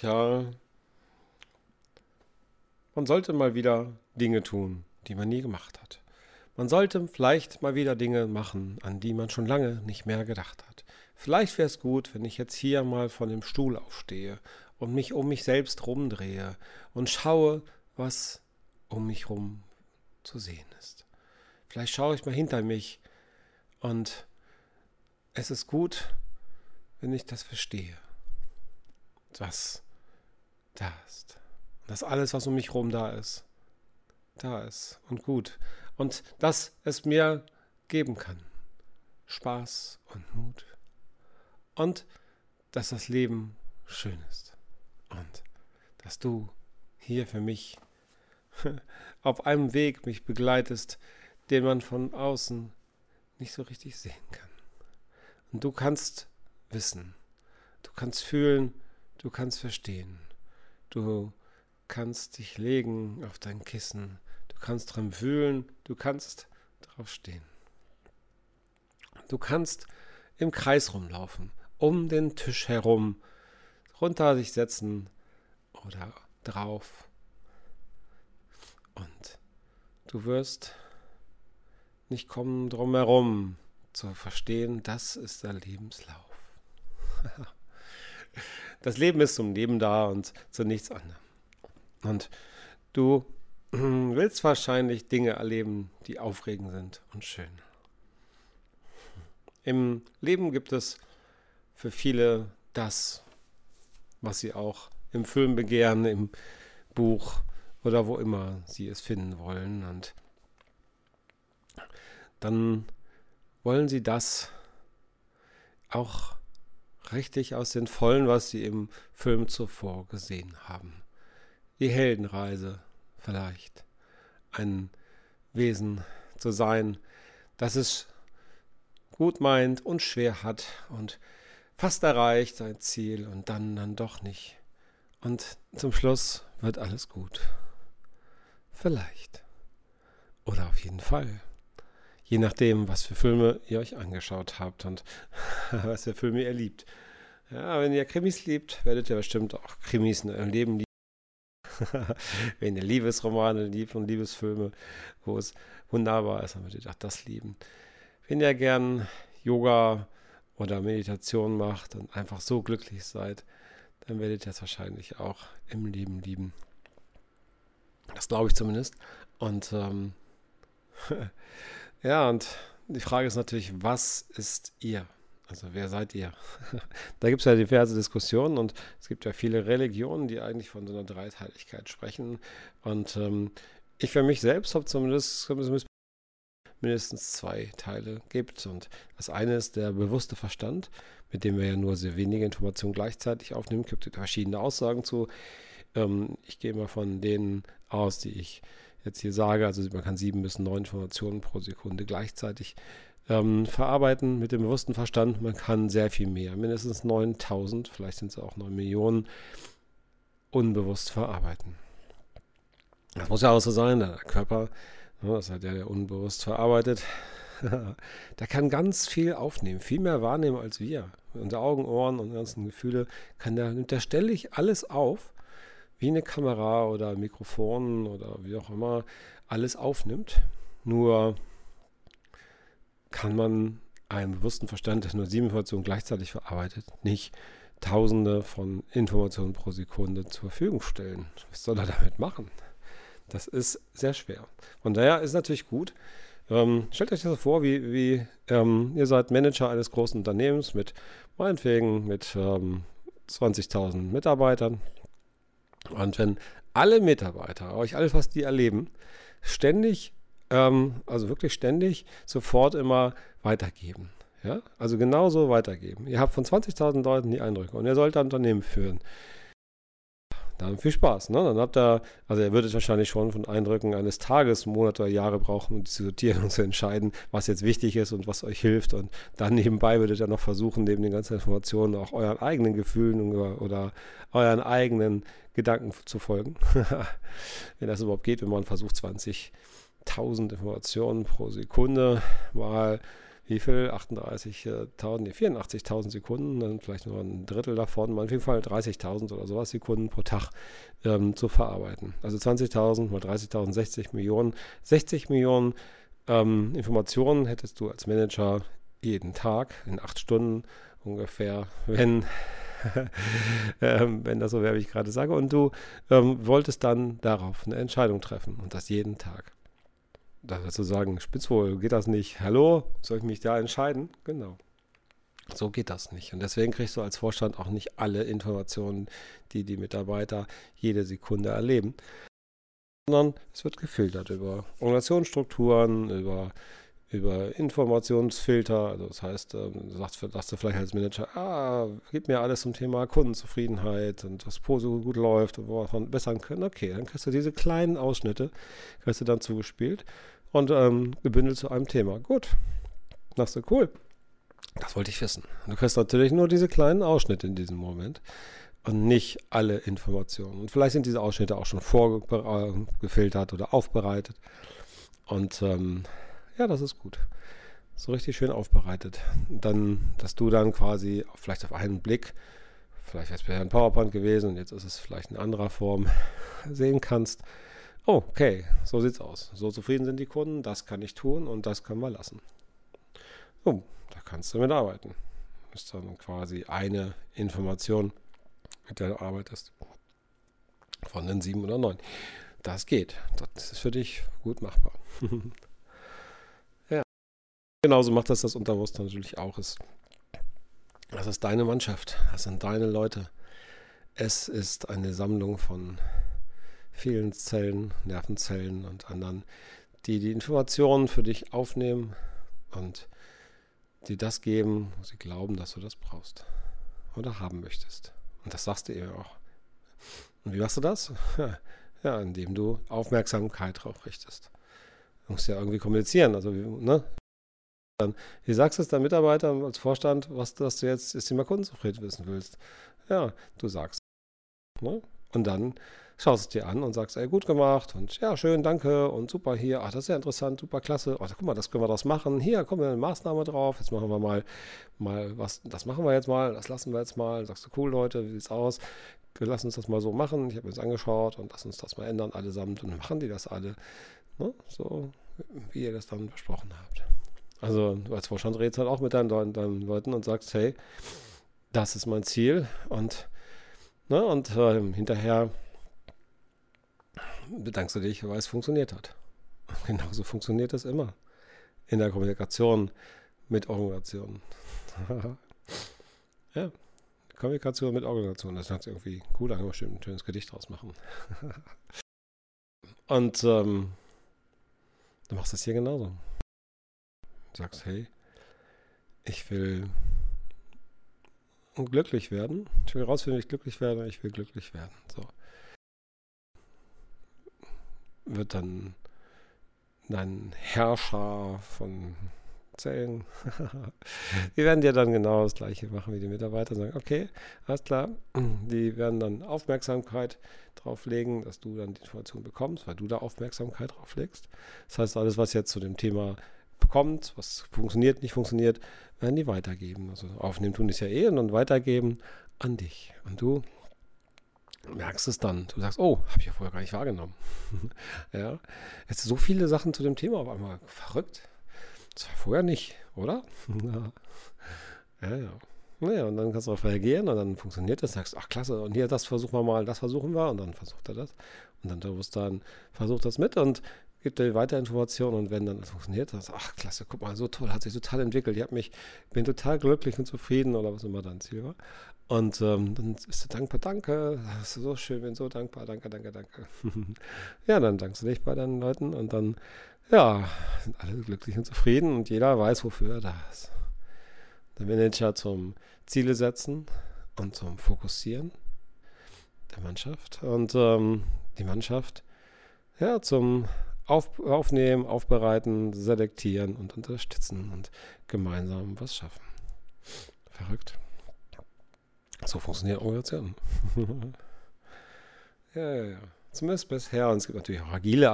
Tja, man sollte mal wieder Dinge tun, die man nie gemacht hat. Man sollte vielleicht mal wieder Dinge machen, an die man schon lange nicht mehr gedacht hat. Vielleicht wäre es gut, wenn ich jetzt hier mal von dem Stuhl aufstehe und mich um mich selbst rumdrehe und schaue, was um mich rum zu sehen ist. Vielleicht schaue ich mal hinter mich und es ist gut, wenn ich das verstehe was da ist. Dass alles, was um mich herum da ist, da ist und gut. Und dass es mir geben kann. Spaß und Mut. Und dass das Leben schön ist. Und dass du hier für mich auf einem Weg mich begleitest, den man von außen nicht so richtig sehen kann. Und du kannst wissen, du kannst fühlen, Du kannst verstehen. Du kannst dich legen auf dein Kissen. Du kannst dran wühlen. Du kannst drauf stehen. Du kannst im Kreis rumlaufen, um den Tisch herum, runter sich setzen oder drauf. Und du wirst nicht kommen drum herum zu verstehen, das ist der Lebenslauf. das Leben ist zum Leben da und zu nichts anderem. Und du willst wahrscheinlich Dinge erleben, die aufregend sind und schön. Im Leben gibt es für viele das, was sie auch im Film begehren, im Buch oder wo immer sie es finden wollen. Und dann wollen sie das auch richtig aus den Vollen, was sie im Film zuvor gesehen haben. Die Heldenreise vielleicht. Ein Wesen zu sein, das es gut meint und schwer hat und fast erreicht sein Ziel und dann dann doch nicht. Und zum Schluss wird alles gut. Vielleicht. Oder auf jeden Fall. Je nachdem, was für Filme ihr euch angeschaut habt und was für Filme ihr liebt. Ja, wenn ihr Krimis liebt, werdet ihr bestimmt auch Krimis in eurem Leben lieben. wenn ihr Liebesromane liebt und Liebesfilme, wo es wunderbar ist, dann werdet ihr auch das lieben. Wenn ihr gern Yoga oder Meditation macht und einfach so glücklich seid, dann werdet ihr es wahrscheinlich auch im Leben lieben. Das glaube ich zumindest. Und ähm, Ja, und die Frage ist natürlich, was ist ihr? Also wer seid ihr? da gibt es ja diverse Diskussionen und es gibt ja viele Religionen, die eigentlich von so einer Dreiteiligkeit sprechen. Und ähm, ich für mich selbst habe zumindest mindestens zwei Teile gibt. Und das eine ist der bewusste Verstand, mit dem wir ja nur sehr wenige Informationen gleichzeitig aufnehmen. Es gibt verschiedene Aussagen zu. Ähm, ich gehe mal von denen aus, die ich jetzt hier sage. Also man kann sieben bis neun Informationen pro Sekunde gleichzeitig ähm, verarbeiten mit dem bewussten Verstand. Man kann sehr viel mehr, mindestens 9000, vielleicht sind es auch 9 Millionen, unbewusst verarbeiten. Das muss ja auch so sein, der Körper, ne, das hat ja der unbewusst verarbeitet, der kann ganz viel aufnehmen, viel mehr wahrnehmen als wir. Unsere Augen, Ohren und ganzen Gefühle kann der, nimmt der ständig alles auf wie eine Kamera oder Mikrofon oder wie auch immer alles aufnimmt. Nur kann man einem bewussten Verstand, der nur sieben Informationen gleichzeitig verarbeitet, nicht Tausende von Informationen pro Sekunde zur Verfügung stellen. Was soll er damit machen? Das ist sehr schwer. Von daher ist es natürlich gut. Ähm, stellt euch das vor, wie, wie ähm, ihr seid Manager eines großen Unternehmens mit meinetwegen mit ähm, 20.000 Mitarbeitern und wenn alle Mitarbeiter, euch alles, was die erleben, ständig, ähm, also wirklich ständig, sofort immer weitergeben. Ja? Also genauso weitergeben. Ihr habt von 20.000 Leuten die Eindrücke und ihr sollt ein Unternehmen führen. Dann viel Spaß. Ne? Dann habt ihr, also ihr würdet wahrscheinlich schon von Eindrücken eines Tages, Monate oder Jahre brauchen, um zu sortieren und zu entscheiden, was jetzt wichtig ist und was euch hilft. Und dann nebenbei würdet ihr noch versuchen, neben den ganzen Informationen auch euren eigenen Gefühlen oder, oder euren eigenen Gedanken zu folgen. wenn das überhaupt geht, wenn man versucht, 20.000 Informationen pro Sekunde mal wie viel? 38.000, nee, 84.000 Sekunden, dann vielleicht nur ein Drittel davon, auf jeden Fall 30.000 oder sowas Sekunden pro Tag ähm, zu verarbeiten. Also 20.000 mal 30.000, 60 Millionen. 60 Millionen ähm, Informationen hättest du als Manager jeden Tag in acht Stunden ungefähr, wenn, ähm, wenn das so wäre, wie ich gerade sage. Und du ähm, wolltest dann darauf eine Entscheidung treffen und das jeden Tag. Da du sagen, Spitzwohl, geht das nicht? Hallo, soll ich mich da entscheiden? Genau. So geht das nicht. Und deswegen kriegst du als Vorstand auch nicht alle Informationen, die die Mitarbeiter jede Sekunde erleben, sondern es wird gefiltert über Organisationsstrukturen, über über Informationsfilter. Also das heißt, ähm, sagst, sagst du vielleicht als Manager, ah, gib mir alles zum Thema Kundenzufriedenheit und was so gut läuft und wo wir verbessern können. Okay, dann kriegst du diese kleinen Ausschnitte, kriegst du dann zugespielt und ähm, gebündelt zu einem Thema. Gut. Sagst du, cool. Das wollte ich wissen. Du kriegst natürlich nur diese kleinen Ausschnitte in diesem Moment und nicht alle Informationen. Und vielleicht sind diese Ausschnitte auch schon vorgefiltert oder aufbereitet. Und ähm, ja, das ist gut. So richtig schön aufbereitet. Dann, dass du dann quasi vielleicht auf einen Blick, vielleicht wäre es ein PowerPoint gewesen und jetzt ist es vielleicht in anderer Form, sehen kannst. Oh, okay, so sieht's aus. So zufrieden sind die Kunden, das kann ich tun und das können wir lassen. Oh, da kannst du mitarbeiten. Das ist dann quasi eine Information, mit der du arbeitest. Von den sieben oder neun. Das geht. Das ist für dich gut machbar. Genauso macht das das Unterbewusstsein natürlich auch. Das ist deine Mannschaft, das sind deine Leute. Es ist eine Sammlung von vielen Zellen, Nervenzellen und anderen, die die Informationen für dich aufnehmen und die das geben, wo sie glauben, dass du das brauchst oder haben möchtest. Und das sagst du eben auch. Und wie machst du das? Ja, indem du Aufmerksamkeit drauf richtest. Du musst ja irgendwie kommunizieren. Also, ne? Wie sagst du es deinem Mitarbeiter als Vorstand, was dass du jetzt das Thema Kundenzufriedenheit wissen willst? Ja, du sagst. Ne? Und dann schaust du es dir an und sagst, ey, gut gemacht und ja, schön, danke und super hier, ach, das ist ja interessant, super klasse, ach, guck mal, das können wir das machen, hier, kommen wir eine Maßnahme drauf, jetzt machen wir mal, mal was, das machen wir jetzt mal, das lassen wir jetzt mal, sagst du, cool, Leute, wie sieht's aus? Wir lassen uns das mal so machen, ich habe mir das angeschaut und lass uns das mal ändern, allesamt und dann machen die das alle, ne? so, wie ihr das dann besprochen habt. Also du als Vorstand redest halt auch mit deinen, deinen, Leuten und sagst, hey, das ist mein Ziel und, ne, und äh, hinterher bedankst du dich, weil es funktioniert hat. Genauso funktioniert es immer in der Kommunikation mit Organisationen. ja, Kommunikation mit Organisationen, das hat irgendwie cool angestimmt, ein schönes Gedicht draus machen. und ähm, du machst das hier genauso sagst, hey, ich will glücklich werden. Ich will rausfinden, wie ich glücklich werde. Ich will glücklich werden. So. Wird dann dein Herrscher von Zellen. die werden dir dann genau das gleiche machen wie die Mitarbeiter. Sagen, okay, alles klar. Die werden dann Aufmerksamkeit drauf legen, dass du dann die Information bekommst, weil du da Aufmerksamkeit drauf legst. Das heißt, alles, was jetzt zu dem Thema bekommt, was funktioniert, nicht funktioniert, werden die weitergeben. Also aufnehmen tun ist ja eh und dann weitergeben an dich. Und du merkst es dann. Du sagst, oh, habe ich ja vorher gar nicht wahrgenommen. ja, jetzt so viele Sachen zu dem Thema auf einmal. Verrückt. Das war vorher nicht, oder? ja, ja. Naja, und dann kannst du darauf reagieren und dann funktioniert das. Sagst, ach klasse, und hier, das versuchen wir mal, das versuchen wir. Und dann versucht er das. Und dann du dann versucht das mit und gibt dir weiter Informationen und wenn dann das funktioniert, dann ach klasse, guck mal, so toll, hat sich total entwickelt. Ich mich, bin total glücklich und zufrieden oder was immer dein Ziel war. Und ähm, dann ist du dankbar, danke, das ist so schön, bin so dankbar, danke, danke, danke. ja, dann dankst du dich bei deinen Leuten und dann, ja, sind alle glücklich und zufrieden und jeder weiß, wofür er da ist. Der Manager zum Ziele setzen und zum Fokussieren der Mannschaft und ähm, die Mannschaft ja zum auf, aufnehmen, aufbereiten, selektieren und unterstützen und gemeinsam was schaffen. Verrückt. So funktioniert Organisationen. ja, ja, ja. Zumindest bisher. Und es gibt natürlich auch agile